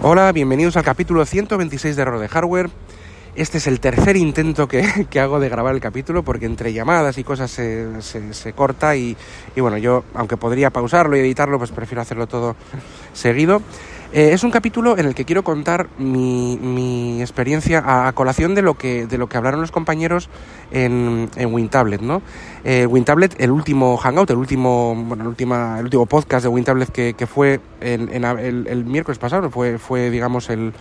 Hola, bienvenidos al capítulo 126 de Error de Hardware. Este es el tercer intento que, que, hago de grabar el capítulo porque entre llamadas y cosas se, se, se corta y, y, bueno, yo aunque podría pausarlo y editarlo, pues prefiero hacerlo todo seguido. Eh, es un capítulo en el que quiero contar mi, mi experiencia a, colación de lo que, de lo que hablaron los compañeros en, en WinTablet, ¿no? Eh, WinTablet, el último Hangout, el último, bueno, el, última, el último podcast de WinTablet que, que fue en, en el, el, miércoles pasado, fue, fue digamos el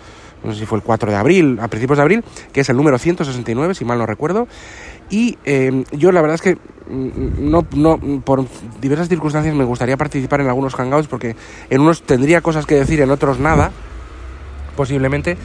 no sé si fue el 4 de abril, a principios de abril, que es el número 169, si mal no recuerdo. Y eh, yo la verdad es que no, no, por diversas circunstancias me gustaría participar en algunos hangouts porque en unos tendría cosas que decir, en otros nada, posiblemente.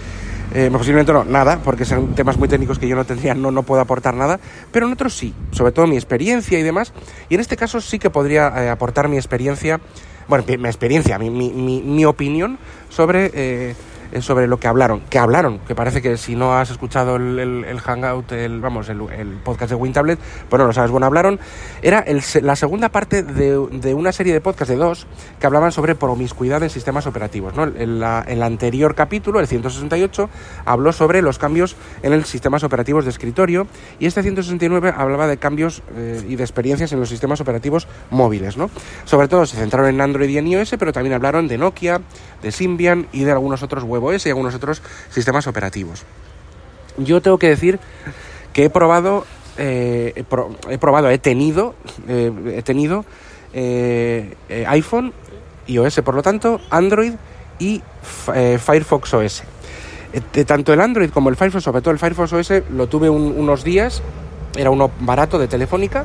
Eh, posiblemente no, nada, porque son temas muy técnicos que yo no tendría, no, no puedo aportar nada, pero en otros sí, sobre todo mi experiencia y demás, y en este caso sí que podría eh, aportar mi experiencia, bueno, mi experiencia, mi, mi, mi, mi opinión sobre eh, sobre lo que hablaron, que hablaron, que parece que si no has escuchado el, Hangout, el, vamos, el, podcast de WinTablet, pues no lo sabes, bueno, hablaron, era la segunda parte de, de, una serie de podcasts de dos que hablaban sobre promiscuidad en sistemas operativos, ¿no? En el anterior capítulo, el 168, habló sobre los cambios en los sistemas operativos de escritorio y este 169 hablaba de cambios eh, y de experiencias en los sistemas operativos móviles, ¿no? Sobre todo se centraron en Android y en iOS, pero también hablaron de Nokia, de Symbian y de algunos otros web OS y algunos otros sistemas operativos. Yo tengo que decir que he probado, eh, he, pro, he, probado, he tenido, eh, he tenido eh, iPhone, iOS, por lo tanto, Android y Firefox OS. tanto el Android como el Firefox, sobre todo el Firefox OS, lo tuve un, unos días, era uno barato de Telefónica,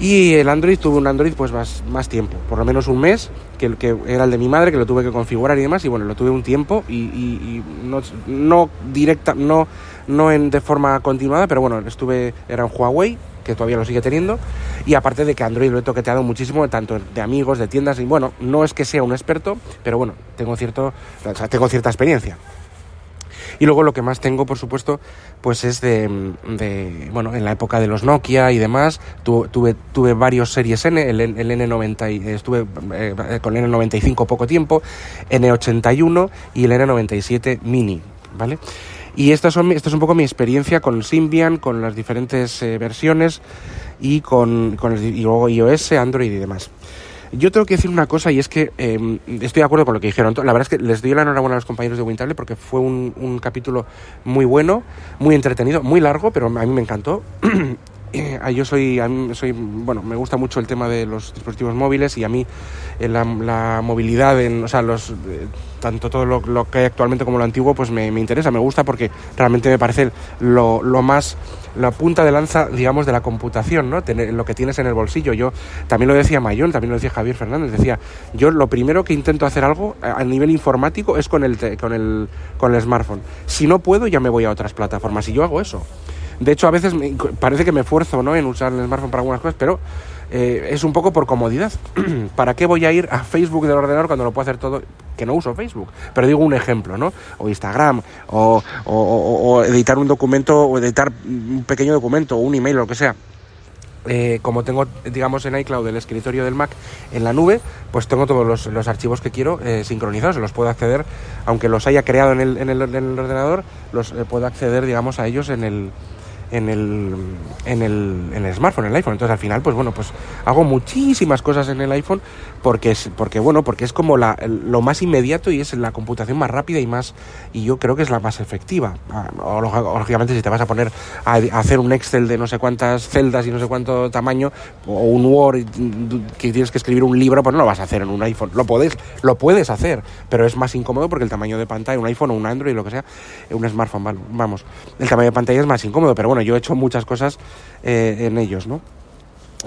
y el Android tuve un Android pues más, más tiempo, por lo menos un mes, que, el que era el de mi madre, que lo tuve que configurar y demás, y bueno, lo tuve un tiempo y, y, y no, no, directa, no, no en, de forma continuada, pero bueno, estuve, era un Huawei, que todavía lo sigue teniendo, y aparte de que Android lo he toqueteado muchísimo, tanto de amigos, de tiendas, y bueno, no es que sea un experto, pero bueno, tengo, cierto, o sea, tengo cierta experiencia. Y luego lo que más tengo, por supuesto, pues es de, bueno, en la época de los Nokia y demás, tuve, tuve, tuve varios series N, el, el N90, estuve eh, con el N95 poco tiempo, N81 y el N97 Mini, ¿vale? Y esta, son, esta es un poco mi experiencia con Symbian, con las diferentes eh, versiones y con, con el, y luego iOS, Android y demás. Yo tengo que decir una cosa y es que eh, estoy de acuerdo con lo que dijeron. La verdad es que les doy la enhorabuena a los compañeros de Wintable porque fue un, un capítulo muy bueno, muy entretenido, muy largo, pero a mí me encantó. yo soy, a mí soy, bueno, me gusta mucho el tema de los dispositivos móviles y a mí eh, la, movilidad, en, o sea, los, eh, tanto todo lo, que hay actualmente como lo antiguo, pues me, me interesa, me gusta porque realmente me parece lo, lo, más, la punta de lanza, digamos, de la computación, ¿no? Tener, lo que tienes en el bolsillo. Yo también lo decía Mayón, también lo decía Javier Fernández, decía, yo lo primero que intento hacer algo a, a nivel informático es con el, con el, con el smartphone. Si no puedo, ya me voy a otras plataformas y yo hago eso. De hecho, a veces me, parece que me esfuerzo ¿no? en usar el smartphone para algunas cosas, pero eh, es un poco por comodidad. ¿Para qué voy a ir a Facebook del ordenador cuando lo puedo hacer todo? Que no uso Facebook, pero digo un ejemplo, ¿no? O Instagram, o, editar un documento, o editar un pequeño documento, o un email, lo que sea. Eh, como tengo, digamos, en iCloud el escritorio del Mac en la nube, pues tengo todos los, archivos que quiero eh, sincronizados, los puedo acceder, aunque los haya creado en el, en el, en el ordenador, los eh, puedo acceder, digamos, a ellos en el, en el, en el, en el smartphone, en el iPhone. Entonces al final, pues bueno, pues hago muchísimas cosas en el iPhone porque es, porque bueno, porque es como la, lo más inmediato y es la computación más rápida y más, y yo creo que es la más efectiva. O, lógicamente si te vas a poner a, hacer un Excel de no sé cuántas celdas y no sé cuánto tamaño, o un Word que tienes que escribir un libro, pues no lo vas a hacer en un iPhone. Lo puedes, lo puedes hacer, pero es más incómodo porque el tamaño de pantalla, un iPhone o un Android, lo que sea, un smartphone, vamos, el tamaño de pantalla es más incómodo, pero bueno, yo he hecho muchas cosas eh, en ellos, ¿no?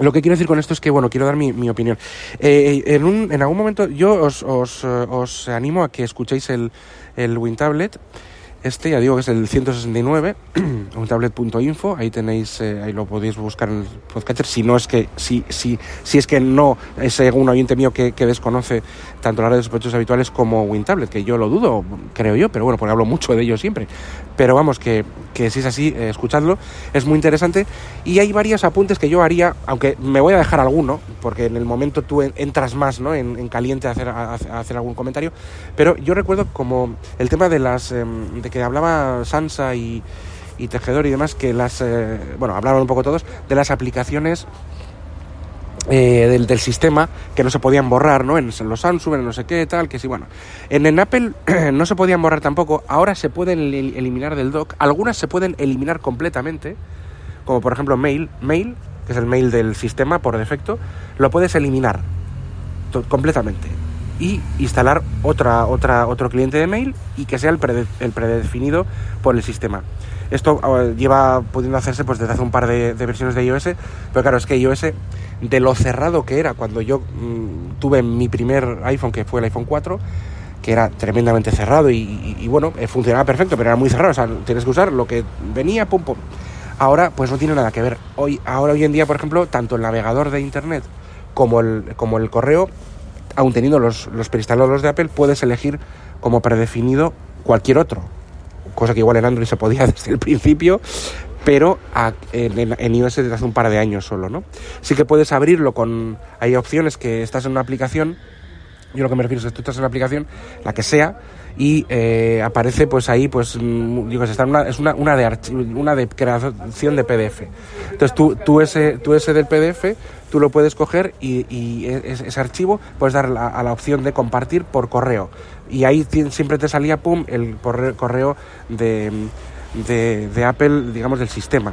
lo que quiero decir con esto es que, bueno, quiero dar mi, mi opinión. Eh, en, un, en algún momento yo os, os, eh, os animo a que escuchéis el, el WinTablet. Este, ya digo que es el 169, wintablet.info, ahí tenéis, eh, ahí lo podéis buscar en el podcatcher, si no es que, si, si, si es que no es algún oyente mío que, que desconoce tanto las redes sospechosos habituales como WinTablet, que yo lo dudo, creo yo, pero bueno, porque hablo mucho de ellos siempre. Pero vamos, que, que si es así, eh, escuchadlo, es muy interesante. Y hay varios apuntes que yo haría, aunque me voy a dejar alguno, porque en el momento tú entras más ¿no? en, en caliente a hacer, a, a hacer algún comentario, pero yo recuerdo como el tema de las... Eh, de que hablaba Sansa y, Tejedor y demás, que las, eh, bueno, hablaron un poco todos, de las aplicaciones eh, del, sistema que no se podían borrar, ¿no? En, en, los Samsung, en no sé qué, tal, que sí, bueno. En, en Apple no se podían borrar tampoco, ahora se pueden eliminar del dock, algunas se pueden eliminar completamente, como por ejemplo Mail, Mail, que es el mail del sistema por defecto, lo puedes eliminar completamente y instalar otra, otra, otro cliente de mail y que sea el, prede, el predefinido por el sistema. Esto uh, lleva pudiendo hacerse pues desde hace un par de, versiones de iOS, pero claro, es que iOS, de lo cerrado que era cuando yo mmm, tuve mi primer iPhone, que fue el iPhone 4, que era tremendamente cerrado y, bueno, eh, funcionaba perfecto, pero era muy cerrado, o sea, tienes que usar lo que venía, pum, pum. Ahora, pues no tiene nada que ver. Hoy, ahora, hoy en día, por ejemplo, tanto el navegador de Internet como el, como el correo aun teniendo los, los preinstalados de Apple, puedes elegir como predefinido cualquier otro. Cosa que igual en Android se podía desde el principio, pero a, en, en, iOS desde hace un par de años solo, ¿no? Sí que puedes abrirlo con... Hay opciones que estás en una aplicación, yo lo que me refiero es que tú estás en una aplicación, la que sea, y eh, aparece pues ahí pues digo está una, es una, una de una de creación de PDF entonces tú, tú ese tú ese del PDF tú lo puedes coger y, y ese, archivo puedes dar a, la opción de compartir por correo y ahí siempre te salía pum el correo de, de, Apple, digamos, del sistema.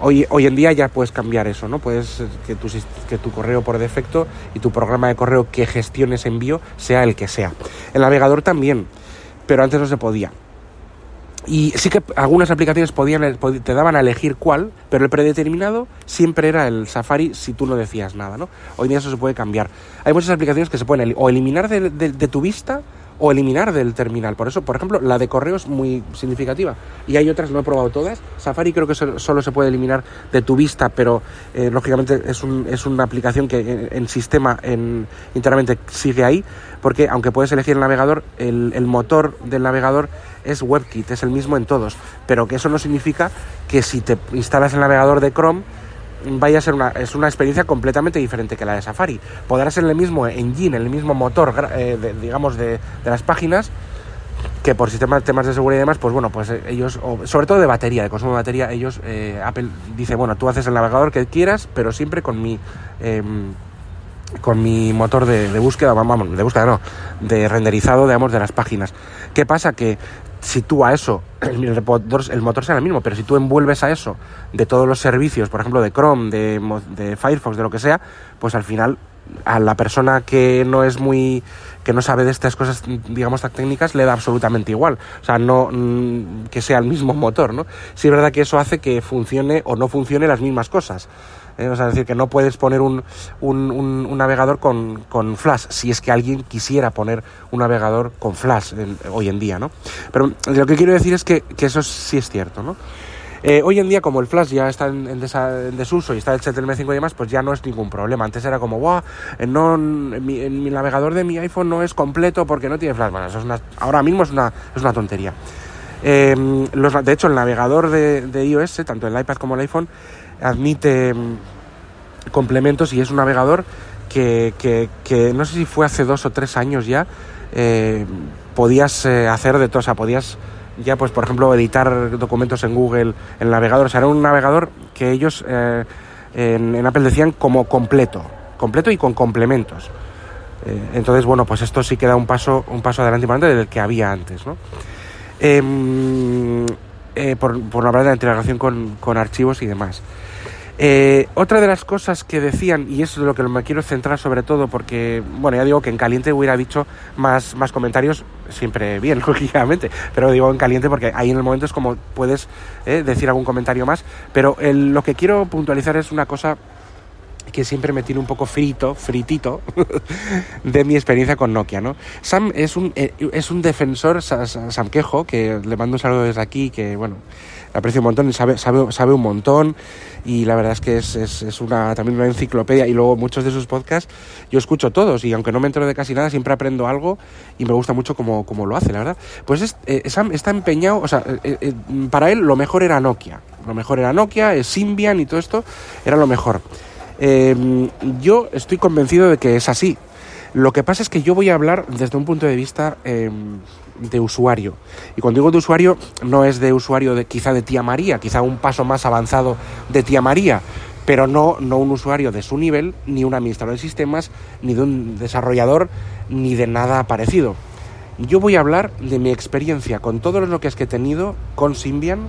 Hoy, hoy en día ya puedes cambiar eso, ¿no? Puedes que tu, que tu correo por defecto y tu programa de correo que gestiones envío sea el que sea. El navegador también pero antes no se podía. Y sí que algunas aplicaciones podían, te daban a elegir cuál, pero el predeterminado siempre era el Safari si tú no decías nada, ¿no? Hoy en día eso se puede cambiar. Hay muchas aplicaciones que se pueden o eliminar de, de tu vista o eliminar del terminal. Por eso, por ejemplo, la de correo es muy significativa. Y hay otras, no he probado todas. Safari creo que solo se puede eliminar de tu vista, pero eh, lógicamente es, un, es, una aplicación que en, en, sistema, en, internamente sigue ahí, porque aunque puedes elegir el navegador, el, el motor del navegador es WebKit, es el mismo en todos. Pero que eso no significa que si te instalas el navegador de Chrome, vaya a ser una, es una experiencia completamente diferente que la de Safari. Podrá ser el mismo engine, el mismo motor, eh, de, digamos, de, de, las páginas, que por sistemas, temas de seguridad y demás, pues bueno, pues ellos, o, sobre todo de batería, de consumo de batería, ellos, eh, Apple dice, bueno, tú haces el navegador que quieras, pero siempre con mi... Eh, con mi motor de, de, búsqueda, vamos, de búsqueda no, de renderizado, digamos, de las páginas. ¿Qué pasa? Que si tú a eso, el, el, motor, el motor será el mismo, pero si tú envuelves a eso de todos los servicios, por ejemplo, de Chrome, de, de Firefox, de lo que sea, pues al final a la persona que no es muy que no sabe de estas cosas digamos tan técnicas le da absolutamente igual. O sea no mm, que sea el mismo motor no sí es verdad que eso hace que funcione o no funcione las mismas cosas ¿eh? o es decir que no puedes poner un, un, un, navegador con, con, flash si es que alguien quisiera poner un navegador con flash en, hoy en día no pero lo que quiero decir es que, que eso sí es cierto no eh, hoy en día, como el Flash ya está en, desa, en desuso y está el HTML5 y demás, pues ya no es ningún problema. Antes era como, wow, no, en mi, mi, navegador de mi iPhone no es completo porque no tiene Flash. Bueno, eso es una, ahora mismo es una, es una tontería. Eh, los, de hecho, el navegador de, de, iOS, tanto el iPad como el iPhone, admite mm, complementos y es un navegador que, que, que, no sé si fue hace dos o tres años ya, eh, podías eh, hacer de todo, o sea, podías ya pues por ejemplo editar documentos en Google, en el navegador, o sea, era un navegador que ellos eh, en, en, Apple decían como completo, completo y con complementos. Entonces, bueno, pues esto sí queda un paso, un paso adelante importante del que había antes, ¿no? Eh, por, por hablar de la integración con, con archivos y demás. Eh, otra de las cosas que decían, y es lo que me quiero centrar sobre todo, porque, bueno, ya digo que en caliente hubiera dicho más, más comentarios, siempre bien, lógicamente, pero digo en caliente porque ahí en el momento es como puedes eh, decir algún comentario más, pero el, lo que quiero puntualizar es una cosa que siempre me tiene un poco frito, fritito, de mi experiencia con Nokia, ¿no? Sam es un, eh, es un defensor, Sam Quejo, que le mando un saludo desde aquí, que, bueno, aprecio un montón sabe, sabe, sabe un montón y la verdad es que es, es, una, también una enciclopedia y luego muchos de sus podcasts yo escucho todos y aunque no me entero de casi nada siempre aprendo algo y me gusta mucho como, lo hace, la verdad. Pues eh, Sam está empeñado, o sea, eh, para él lo mejor era Nokia, lo mejor era Nokia, es Symbian y todo esto era lo mejor. Em, yo estoy convencido de que es así. Lo que pasa es que yo voy a hablar desde un punto de vista em, de usuario. Y cuando digo de usuario, no es de usuario de quizá de tía María, quizá un paso más avanzado de tía María, pero no, no un usuario de su nivel, ni un administrador de sistemas, ni de un desarrollador, ni de nada parecido. Yo voy a hablar de mi experiencia con todos los Nokias que he tenido con Symbian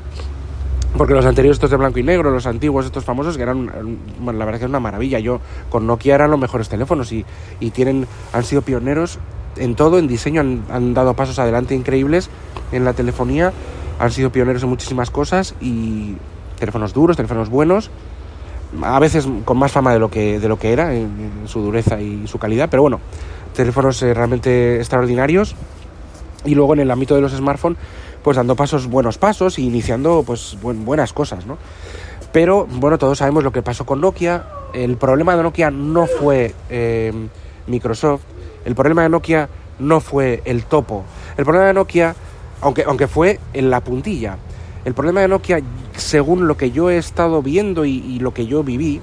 porque los anteriores, estos de blanco y negro, los antiguos, estos famosos, que eran, bueno, la verdad que es una maravilla. Yo, con Nokia eran los mejores teléfonos y, y tienen, han sido pioneros en todo, en diseño, han, han, dado pasos adelante increíbles en la telefonía, han sido pioneros en muchísimas cosas y teléfonos duros, teléfonos buenos, a veces con más fama de lo que, de lo que era, en, su dureza y su calidad, pero bueno, teléfonos eh, realmente extraordinarios. Y luego en el ámbito de los smartphones, pues dando pasos, buenos pasos e iniciando pues buenas cosas, ¿no? Pero bueno, todos sabemos lo que pasó con Nokia. El problema de Nokia no fue eh, Microsoft, el problema de Nokia no fue el topo, el problema de Nokia, aunque, aunque fue en la puntilla, el problema de Nokia, según lo que yo he estado viendo y, lo que yo viví,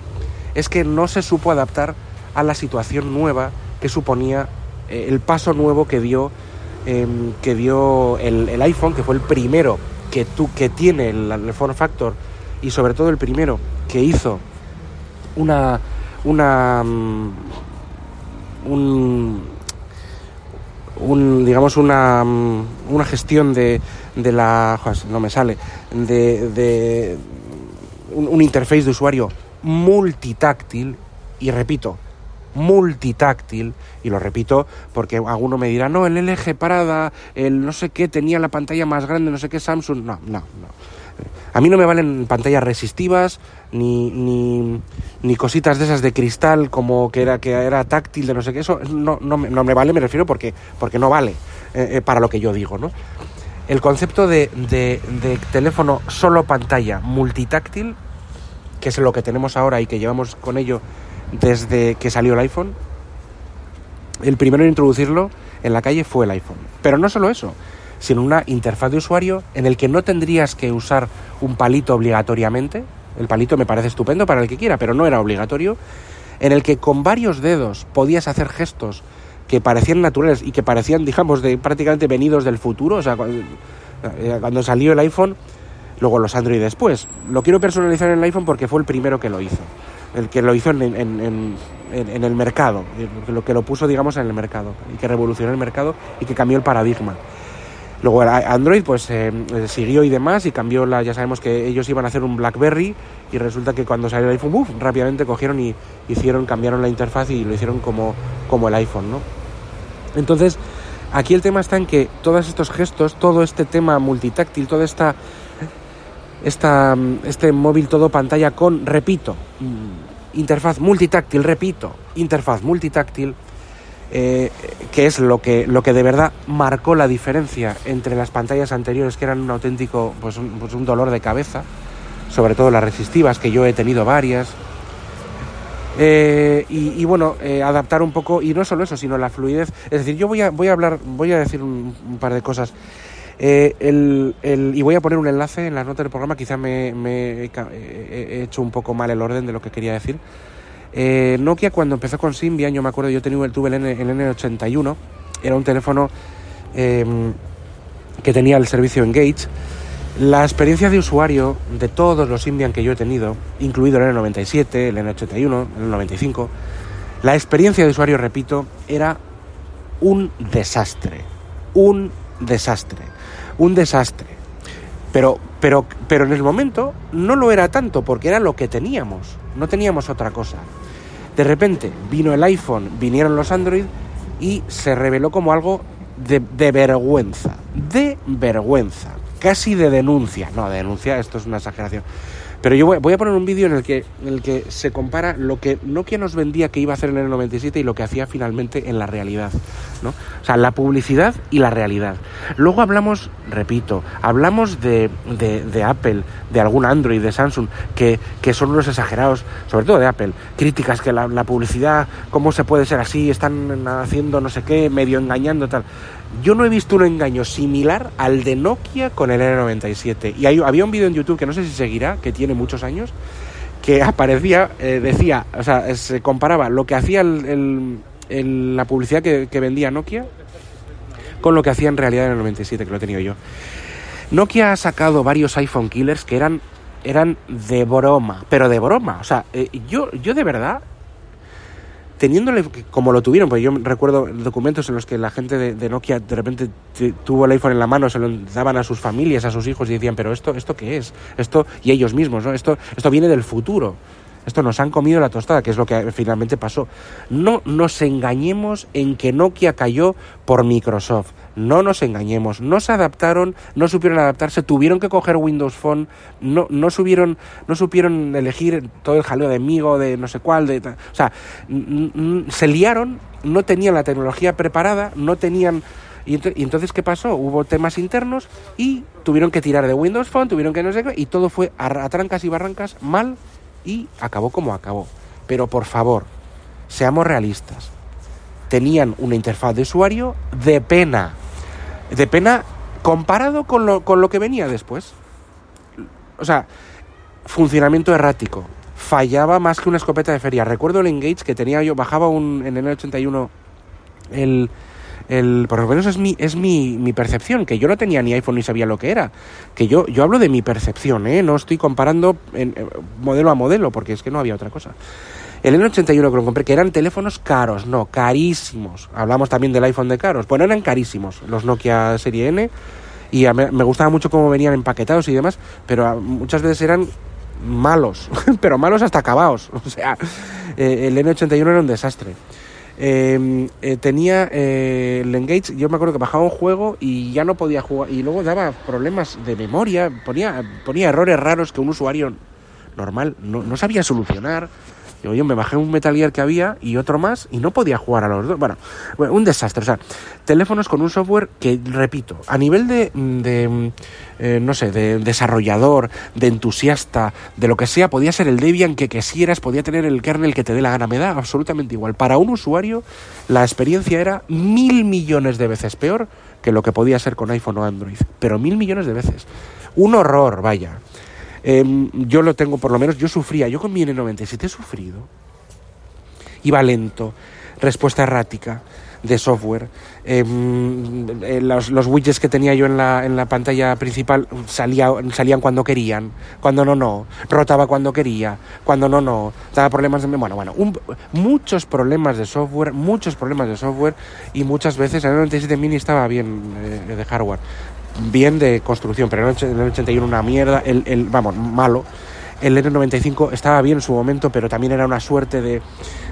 es que no se supo adaptar a la situación nueva que suponía eh, el paso nuevo que dio Em, que dio el, iPhone, que fue el primero que, tú, que tiene el, form factor y sobre todo el primero que hizo una, una mm, un, digamos una, mm, una gestión de, de la no me sale de, de un interface de usuario multitáctil y repito multitáctil, y lo repito porque alguno me dirá, no, el LG Parada, el no sé qué, tenía la pantalla más grande, no sé qué, Samsung, no, no, no. A mí no me valen pantallas resistivas, ni, ni, ni cositas de esas de cristal como que era, que era táctil, de no sé qué, eso no, no, me, no me vale, me refiero porque, porque no vale eh, eh, para lo que yo digo, ¿no? El concepto de, de, de teléfono solo pantalla multitáctil, que es lo que tenemos ahora y que llevamos con ello desde que salió el iPhone. El primero en introducirlo en la calle fue el iPhone. Pero no solo eso, sino una interfaz de usuario en el que no tendrías que usar un palito obligatoriamente. El palito me parece estupendo para el que quiera, pero no era obligatorio. En el que con varios dedos podías hacer gestos que parecían naturales y que parecían, digamos, de prácticamente venidos del futuro. O sea, cuando, eh, cuando salió el iPhone, luego los Android después. Lo quiero personalizar en el iPhone porque fue el primero que lo hizo el que lo hizo en, el mercado, lo que lo puso, digamos, en el mercado, y que revolucionó el mercado y que cambió el paradigma. Luego Android pues eh, siguió y demás y cambió la, ya sabemos que ellos iban a hacer un BlackBerry y resulta que cuando salió el iPhone, ¡buf! rápidamente cogieron y hicieron, cambiaron la interfaz y lo hicieron como, como el iPhone, ¿no? Entonces, aquí el tema está en que todos estos gestos, todo este tema multitáctil, toda esta esta, este móvil todo pantalla con, repito, mm, interfaz multitáctil, repito, interfaz multitáctil, eh, que es lo que, lo que de verdad marcó la diferencia entre las pantallas anteriores, que eran un auténtico, pues un, pues un dolor de cabeza, sobre todo las resistivas, que yo he tenido varias. Eh, y, bueno, eh, adaptar un poco, y no solo eso, sino la fluidez. Es decir, yo voy a, voy a hablar, voy a decir un par de cosas eh, el, el, y voy a poner un enlace en las notas del programa, quizá me, he hecho un poco mal el orden de lo que quería decir. Eh, Nokia cuando empezó con Symbian, yo me acuerdo, yo tenía, tuve el, N, el N81, era un teléfono em, que tenía el servicio Engage. La experiencia de usuario de todos los Symbian que yo he tenido, incluido el N97, el N81, el N95, la experiencia de usuario, repito, era un desastre. Un desastre un desastre. Pero, pero, pero en el momento no lo era tanto porque era lo que teníamos, no teníamos otra cosa. De repente vino el iPhone, vinieron los Android y se reveló como algo de, de vergüenza, de vergüenza, casi de denuncia. No, de denuncia, esto es una exageración. Pero yo voy, a poner un vídeo en, el que, en el que se compara lo que Nokia nos vendía que iba a hacer en el 97 y lo que hacía finalmente en la realidad. ¿no? O sea, la publicidad y la realidad. Luego hablamos, repito, hablamos de, de, Apple, de algún Android, de Samsung, que, que, son unos exagerados, sobre todo de Apple. Críticas que la, la publicidad, ¿cómo se puede ser así? Están haciendo no sé qué, medio engañando, tal. Yo no he visto un engaño similar al de Nokia con el N97. Y había un vídeo en YouTube que no sé si seguirá, que tiene muchos años, que aparecía, eh, decía, o sea, se comparaba lo que hacía la publicidad que, vendía Nokia con lo que hacía en realidad en el 97, que lo he tenido yo. Nokia ha sacado varios iPhone killers que eran, eran de broma, pero de broma. O sea, eh, yo, yo de verdad teniéndole como lo tuvieron, porque yo recuerdo documentos en los que la gente de, Nokia de repente tuvo el iPhone en la mano, se lo daban a sus familias, a sus hijos y decían, pero esto, esto qué es, esto y ellos mismos, ¿no? Esto, esto viene del futuro. Esto nos han comido la tostada, que es lo que finalmente pasó. No nos engañemos en que Nokia cayó por Microsoft. No nos engañemos, no se adaptaron, no supieron adaptarse, tuvieron que coger Windows Phone, no, no, subieron, no supieron elegir todo el jaleo de amigo, de no sé cuál, de, o sea, se liaron, no tenían la tecnología preparada, no tenían... Y, entonces, ¿qué pasó? Hubo temas internos y tuvieron que tirar de Windows Phone, tuvieron que no sé qué, y todo fue a trancas y barrancas mal y acabó como acabó. Pero por favor, seamos realistas. Tenían una interfaz de usuario de pena de pena comparado con lo, con lo que venía después. O sea, funcionamiento errático. Fallaba más que una escopeta de feria. Recuerdo el Engage que tenía yo, bajaba un, en el 81 el, el, por lo menos es mi, es mi, mi, percepción, que yo no tenía ni iPhone ni sabía lo que era. Que yo, yo hablo de mi percepción, ¿eh? no estoy comparando en, eh, modelo a modelo, porque es que no había otra cosa. El N81 que lo compré, que eran teléfonos caros, no, carísimos. Hablamos también del iPhone de caros. Bueno, eran carísimos los Nokia Serie N y me gustaba mucho cómo venían empaquetados y demás, pero muchas veces eran malos, pero malos hasta acabados. O sea, eh, el N81 era un desastre. Em, eh, tenía eh, el Engage, yo me acuerdo que bajaba un juego y ya no podía jugar, y luego daba problemas de memoria, ponía, ponía errores raros que un usuario normal no, no sabía solucionar. Yo, me bajé un Metal Gear que había y otro más y no podía jugar a los dos. Bueno, un desastre. O sea, teléfonos con un software que, repito, a nivel de, de eh, no sé, de desarrollador, de entusiasta, de lo que sea, podía ser el Debian que quisieras, podía tener el kernel que te dé la gana. Me da absolutamente igual. Para un usuario, la experiencia era mil millones de veces peor que lo que podía ser con iPhone o Android. Pero mil millones de veces. Un horror, vaya. Em, yo lo tengo, por lo menos yo sufría, yo con mi N97 he sufrido. Iba lento, respuesta errática de software. Em, eh, los, widgets que tenía yo en la, en la pantalla principal salía, salían cuando querían, cuando no, no. Rotaba cuando quería, cuando no, no. Daba problemas de... Bueno, bueno, muchos problemas de software, muchos problemas de software y muchas veces el 97 Mini estaba bien eh, de hardware bien de construcción, pero en el 81 una mierda, el, el, vamos, malo. El N95 estaba bien en su momento, pero también era una suerte de,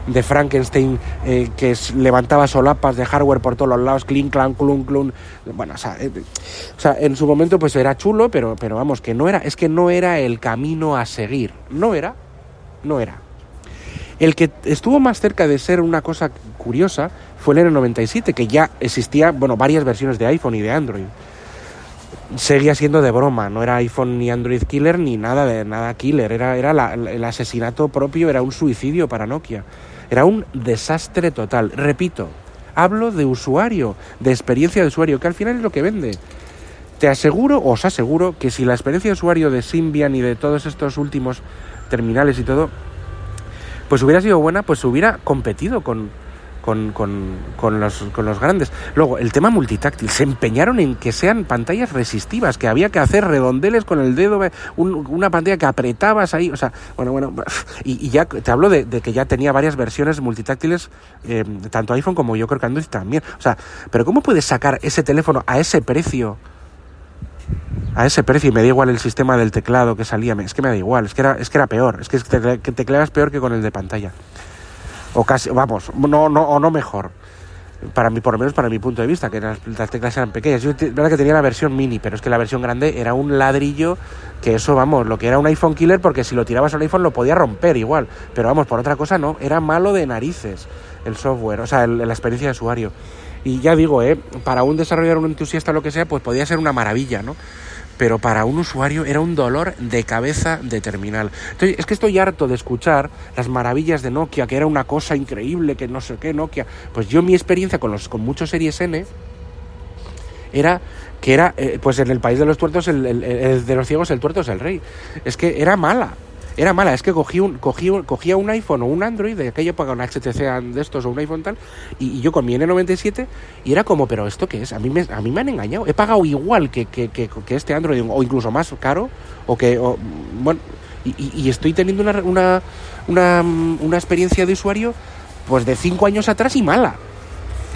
de Frankenstein eh, que levantaba solapas de hardware por todos los lados, clink, clan, clun, clun. Bueno, o sea, eh, o sea, en su momento pues era chulo, pero, pero vamos, que no era, es que no era el camino a seguir. No era, no era. El que estuvo más cerca de ser una cosa curiosa fue el N97, que ya existía, bueno, varias versiones de iPhone y de Android seguía siendo de broma, no era iPhone ni Android killer ni nada de nada killer, era, era el asesinato propio, era un suicidio para Nokia, era un desastre total. Repito, hablo de usuario, de experiencia de usuario, que al final es lo que vende. Te aseguro, os aseguro, que si la experiencia de usuario de Symbian y de todos estos últimos terminales y todo, pues hubiera sido buena, pues hubiera competido con, con, con, con, los, con los grandes. Luego, el tema multitáctil. Se empeñaron en que sean pantallas resistivas, que había que hacer redondeles con el dedo, una pantalla que apretabas ahí. O sea, bueno, bueno. Y, ya te hablo de, que ya tenía varias versiones multitáctiles, eh, tanto iPhone como yo creo que Android también. O sea, pero ¿cómo puedes sacar ese teléfono a ese precio? a ese precio y me da igual el sistema del teclado que salía, es que me da igual, es que era, es que era peor, es que te, tecleabas peor que con el de pantalla o casi, vamos, no, no, o no mejor. para mí, por lo menos para mi punto de vista, que las, las teclas eran pequeñas. Yo, verdad que tenía la versión mini, pero es que la versión grande era un ladrillo que eso, vamos, lo que era un iPhone killer, porque si lo tirabas al iPhone lo podía romper igual. Pero vamos, por otra cosa no, era malo de narices el software, o sea, el- la experiencia de usuario. Y ya digo, ¿eh? para un desarrollador, un entusiasta, lo que sea, pues podía ser una maravilla, ¿no? Pero para un usuario era un dolor de cabeza de terminal. Entonces, es que estoy harto de escuchar las maravillas de Nokia, que era una cosa increíble, que no sé qué, Nokia. Pues yo mi experiencia con, los, con muchos Series N era que era, eh, pues en el país de los tuertos, el, el- el de los ciegos, el tuerto es el rey. Es que era mala. Era mala, es que cogí un, cogí un- cogía un iPhone o un Android, de aquella época un HTC de estos o un iPhone tal, y, yo con mi N97, y era como, pero ¿esto qué es? A mí me, a mí me han engañado. He pagado igual que, que, que, este Android, o incluso más caro, o que, bueno, y estoy teniendo una, una, una, una experiencia de usuario, pues de cinco años atrás y mala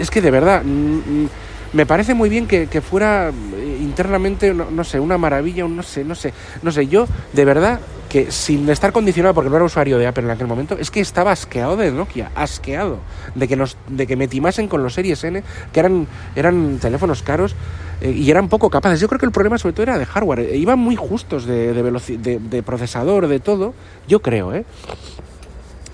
es que de verdad, mm, mm, me parece muy bien que, que fuera eh, internamente, no, no sé, una maravilla, un no sé, no sé, no sé, yo de verdad que sin estar condicionado, porque no era usuario de Apple en aquel momento, es que estaba asqueado de Nokia, asqueado, de que nos, de que me timasen con los Series N, que eran, eran teléfonos caros eh, y eran poco capaces. Yo creo que el problema sobre todo era de hardware, eh, iban muy justos de, de, de, de procesador, de todo, yo creo, ¿eh?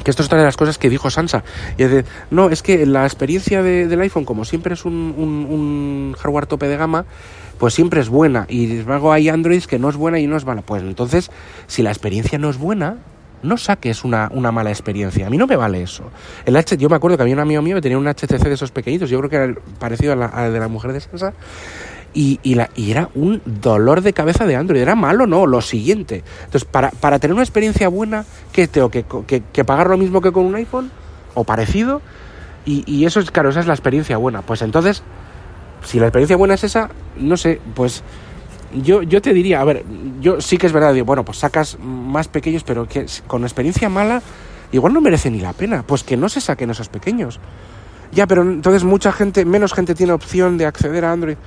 que esto es otra de las cosas que dijo Sansa. Y de, no, es que la experiencia de- del iPhone, como siempre es un, un- un hardware tope de gama, pues siempre es buena. Y luego hay Androids que no es buena y no es mala. Pues entonces, si la experiencia no es buena, no saques una, una mala experiencia. A mí no me vale eso. El H, yo me acuerdo que había un amigo mío que tenía un HTC de esos pequeñitos, yo creo que era parecido al de la mujer de Sansa, y, y, la, era un dolor de cabeza de Android. Era malo, no, lo siguiente. Entonces, para, para tener una experiencia buena, ¿qué tengo que, que, que pagar lo mismo que con un iPhone? ¿O parecido? Y, y eso es, claro, esa es la experiencia buena. Pues entonces, si la experiencia buena es esa, no sé, pues yo, yo te diría, a ver, yo sí que es verdad, digo, bueno, pues sacas más pequeños, pero que con experiencia mala, igual no merece ni la pena. Pues que no se saquen esos pequeños. Ya, pero entonces mucha gente, menos gente tiene opción de acceder a Android.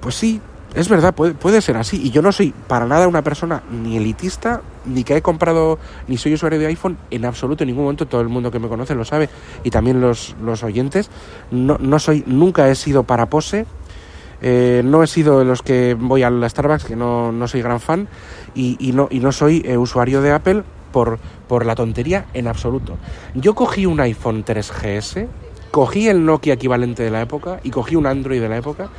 Pues sí, es verdad, puede, puede ser así. Y yo no soy para nada una persona ni elitista, ni que he comprado, ni soy usuario de iPhone en absoluto, en ningún momento. Todo el mundo que me conoce lo sabe, y también los, los oyentes. No, no soy, nunca he sido para pose. Eh, no he sido de los que voy a la Starbucks, que no, no soy gran fan, y, y no, y no soy eh, usuario de Apple por, por la tontería en absoluto. Yo cogí un iPhone 3GS, cogí el Nokia equivalente de la época y cogí un Android de la época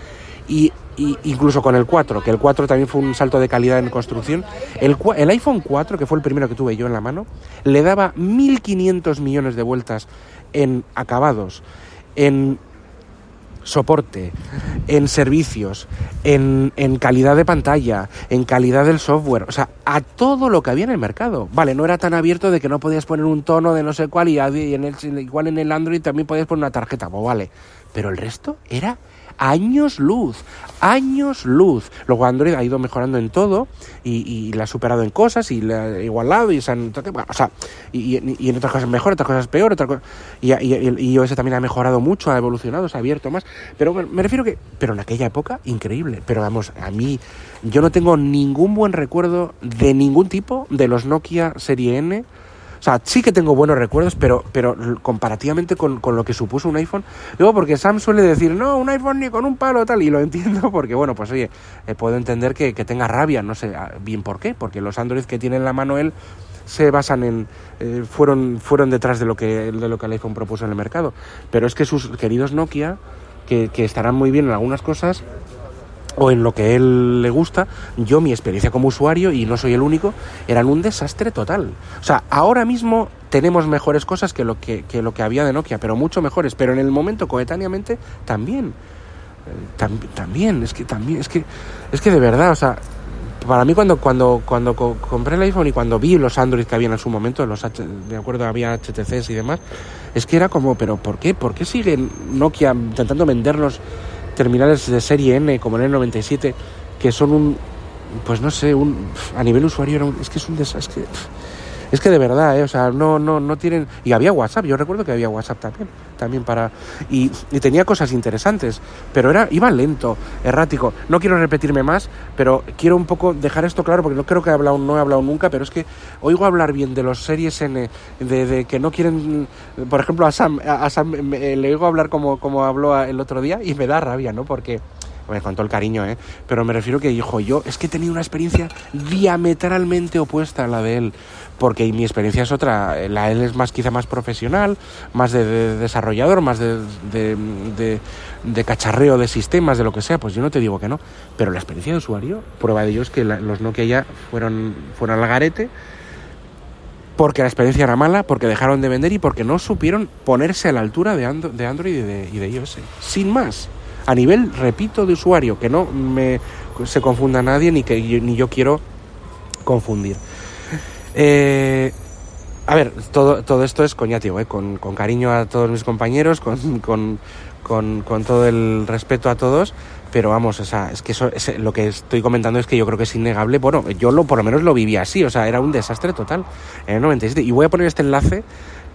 y, incluso con el 4, que el 4 también fue un salto de calidad en construcción, el, el iPhone 4, que fue el primero que tuve yo en la mano, le daba 1.500 millones de vueltas en acabados, en soporte, en servicios, en, calidad de pantalla, en calidad del software, o sea, a todo lo que había en el mercado. Vale, no era tan abierto de que no podías poner un tono de no sé cuál y en el, igual en el Android también podías poner una tarjeta, pues vale. Pero el resto era años luz, años luz. Luego Android ha ido mejorando en todo y, y la ha superado en cosas y la ha igualado y se han, bueno, o sea, y, y- en otras cosas mejor, otras cosas peor, otra cosa, y, y, iOS también ha mejorado mucho, ha evolucionado, se ha abierto más, pero me, me refiero que, pero en aquella época, increíble, pero vamos, a mí, yo no tengo ningún buen recuerdo de ningún tipo de los Nokia Serie N, o sea, sí que tengo buenos recuerdos, pero, pero comparativamente con, con lo que supuso un iPhone. Luego, porque Sam suele decir, no, un iPhone ni con un palo tal, y lo entiendo porque, bueno, pues oye, eh, puedo entender que, que tenga rabia, no sé ah, bien por qué, porque los Android que tiene en la mano él se basan en eh, fueron fueron detrás de lo que de lo que el iPhone propuso en el mercado pero es que sus queridos Nokia que, que estarán muy bien en algunas cosas o en lo que él le gusta, yo mi experiencia como usuario, y no soy el único, eran un desastre total. O sea, ahora mismo tenemos mejores cosas que lo que, que lo que había de Nokia, pero mucho mejores, pero en el momento coetáneamente también. Tam- también, es que también, es que, es que de verdad, o sea, para mí cuando, cuando, cuando co- compré el iPhone y cuando vi los Android que habían en su momento, los H, de acuerdo, había HTCs y demás, es que era como, pero ¿por qué? ¿Por qué sigue Nokia intentando vendernos terminales de serie N como el 97 que son un, pues no sé, un, a nivel usuario es que es un desastre. Es que de verdad, ¿eh? o sea, no, no, no tienen... Y había WhatsApp, yo recuerdo que había WhatsApp también, también para... Y, tenía cosas interesantes, pero era iba lento, errático. No quiero repetirme más, pero quiero un poco dejar esto claro, porque no creo que hablado, no he hablado nunca, pero es que oigo hablar bien de los series N, de, que no quieren... Por ejemplo, a Sam, a Sam le oigo hablar como, como habló el otro día y me da rabia, ¿no? Porque con todo el cariño, ¿eh? Pero me refiero que, hijo, yo es que he tenido una experiencia diametralmente opuesta a la de él, porque mi experiencia es otra, la de él es más quizá más profesional, más de, desarrollador, más de, de, cacharreo de sistemas, de lo que sea, pues yo no te digo que no, pero la experiencia de usuario, prueba de ello es que los Nokia ya fueron, fueron al garete, porque la experiencia era mala, porque dejaron de vender y porque no supieron ponerse a la altura de, Android y de, y de iOS. Sin más a nivel, repito, de usuario, que no me se confunda nadie ni que yo, ni yo quiero confundir. Eh, a ver, todo, todo esto es coñativo, eh, con, con, cariño a todos mis compañeros, con, con, con, todo el respeto a todos, pero vamos, o sea, es que eso, es, lo que estoy comentando es que yo creo que es innegable. Bueno, yo lo, por lo menos lo viví así, o sea, era un desastre total en el 97. Y voy a poner este enlace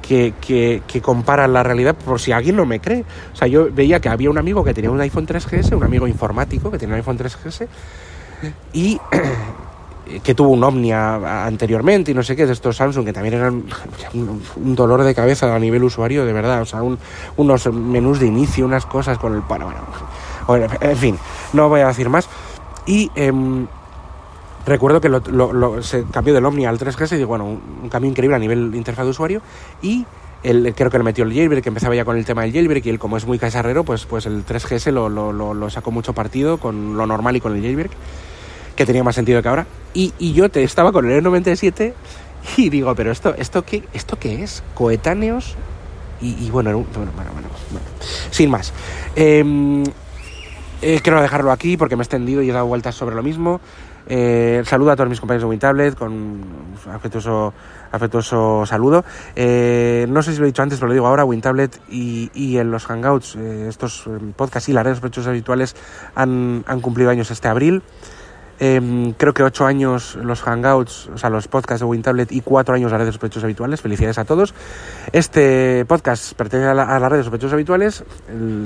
que, que, que, comparan la realidad por si alguien no me cree. O sea, yo veía que había un amigo que tenía un iPhone 3GS, un amigo informático que tenía un iPhone 3GS y que tuvo un Omnia anteriormente y no sé qué, de estos Samsung que también eran un, dolor de cabeza a nivel usuario, de verdad. O sea, unos menús de inicio, unas cosas con el... Bueno, bueno, en fin, no voy a decir más. Y... Em, Recuerdo que lo, se cambió del Omni al 3GS y bueno, un, cambio increíble a nivel interfaz de usuario y el, creo que le metió el jailbreak, que empezaba ya con el tema del jailbreak y él como es muy cacharrero, pues, pues el 3GS lo, lo, sacó mucho partido con lo normal y con el jailbreak, que tenía más sentido que ahora. Y, y yo te estaba con el E97 y digo, pero esto, esto, qué, ¿esto qué es? Coetáneos y, bueno, bueno, bueno, bueno, sin más. Em, eh, quiero dejarlo aquí porque me he extendido y he dado vueltas sobre lo mismo. Eh, saludo a todos mis compañeros de WinTablet con afectuoso, afectuoso saludo. Eh, no sé si lo he dicho antes, pero lo digo ahora, WinTablet y, y en los Hangouts, eh, estos eh, podcasts y las redes sospechosos habituales han, han cumplido años este abril. Em, creo que ocho años los hangouts, o sea, los podcasts de WinTablet y cuatro años las redes sospechosos habituales. Felicidades a todos. Este podcast pertenece a, las redes sospechosos habituales.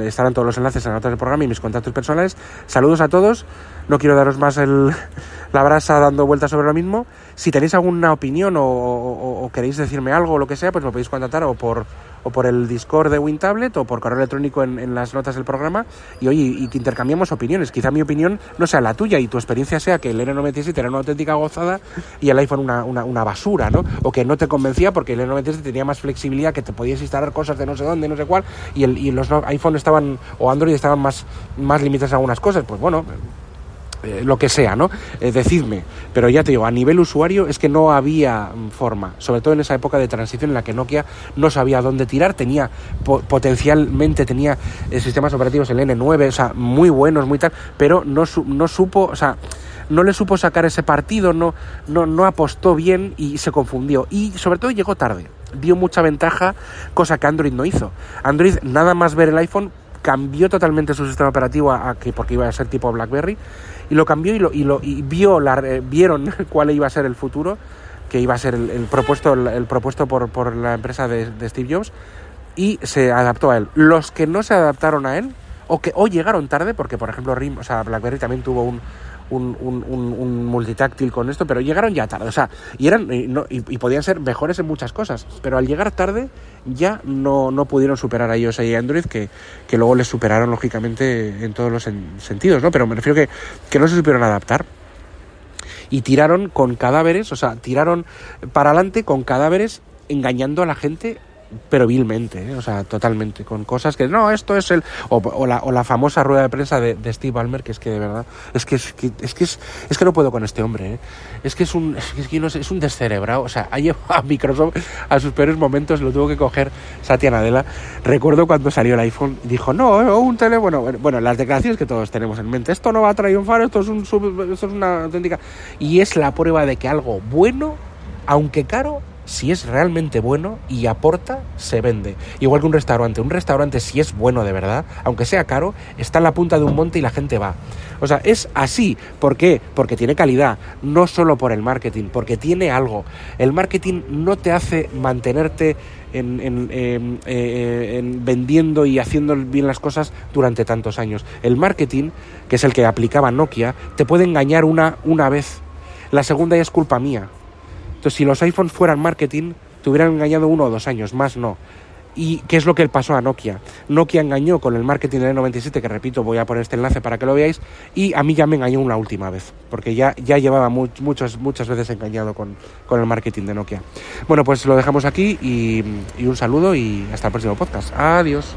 estarán todos los enlaces en la nota del programa y mis contactos personales. Saludos a todos. No quiero daros más el, la brasa dando vueltas sobre lo mismo. Si tenéis alguna opinión o, queréis decirme algo o lo que sea, pues me podéis contactar o por o por el Discord de WinTablet o por correo electrónico en, las notas del programa y oye, y que intercambiemos opiniones. Quizá mi opinión no sea la tuya y tu experiencia sea que el N97 era una auténtica gozada y el iPhone una, una, basura, ¿no? O que no te convencía porque el N97 tenía más flexibilidad, que te podías instalar cosas de no sé dónde, no sé cuál, y, el, y los iPhone estaban, o Android estaban más, más limitados a algunas cosas. Pues bueno, eh, lo que sea, ¿no? Eh, decidme. Pero ya te digo, a nivel usuario es que no había mm, forma, sobre todo en esa época de transición en la que Nokia no sabía dónde tirar, tenía potencialmente tenía eh, sistemas operativos el N9, o sea, muy buenos, muy tal, pero no, no supo, o sea, no le supo sacar ese partido, no, no, no apostó bien y se confundió. Y sobre todo llegó tarde, dio mucha ventaja, cosa que Android no hizo. Android, nada más ver el iPhone, cambió totalmente su sistema operativo a, que porque iba a ser tipo BlackBerry y lo cambió y lo, y lo y vio la, eh, vieron cuál iba a ser el futuro que iba a ser el, propuesto el, propuesto por, por, la empresa de, Steve Jobs y se adaptó a él. Los que no se adaptaron a él o que o llegaron tarde porque por ejemplo RIM o sea BlackBerry también tuvo un un, multitáctil con esto, pero llegaron ya tarde, o sea, y, eran, y, no, y, podían ser mejores en muchas cosas, pero al llegar tarde ya no, no pudieron superar a iOS y Android, que, que luego les superaron lógicamente en todos los sentidos, ¿no? Pero me refiero que, que no se supieron adaptar y tiraron con cadáveres, o sea, tiraron para adelante con cadáveres engañando a la gente pero vilmente, ¿eh? o sea, totalmente, con cosas que no, esto es el. O, la, o la, famosa rueda de prensa de, Steve Ballmer, que es que de verdad, es que es que, es que, es, que no puedo con este hombre, ¿eh? es que es un, es que no sé, es un descerebrado, o sea, ha llevado a Microsoft a sus peores momentos, lo tuvo que coger Satya Nadella. Recuerdo cuando salió el iPhone, dijo, no, un teléfono, bueno, bueno, las declaraciones que todos tenemos en mente, esto no va a triunfar, esto es, un, esto es una auténtica. Y es la prueba de que algo bueno, aunque caro, si es realmente bueno y aporta, se vende. Igual que un restaurante. Un restaurante, si es bueno de verdad, aunque sea caro, está en la punta de un monte y la gente va. O sea, es así. ¿Por qué? Porque tiene calidad, no solo por el marketing, porque tiene algo. El marketing no te hace mantenerte en, em, eh, en, vendiendo y haciendo bien las cosas durante tantos años. El marketing, que es el que aplicaba Nokia, te puede engañar una, una vez. La segunda ya es culpa mía. Entonces, si los iPhones fueran marketing, te hubieran engañado uno o dos años, más no. ¿Y qué es lo que pasó a Nokia? Nokia engañó con el marketing del 97, que repito, voy a poner este enlace para que lo veáis, y a mí ya me engañó una última vez, porque ya, ya llevaba muchas, veces engañado con, con, el marketing de Nokia. Bueno, pues lo dejamos aquí y un saludo y hasta el próximo podcast. Adiós.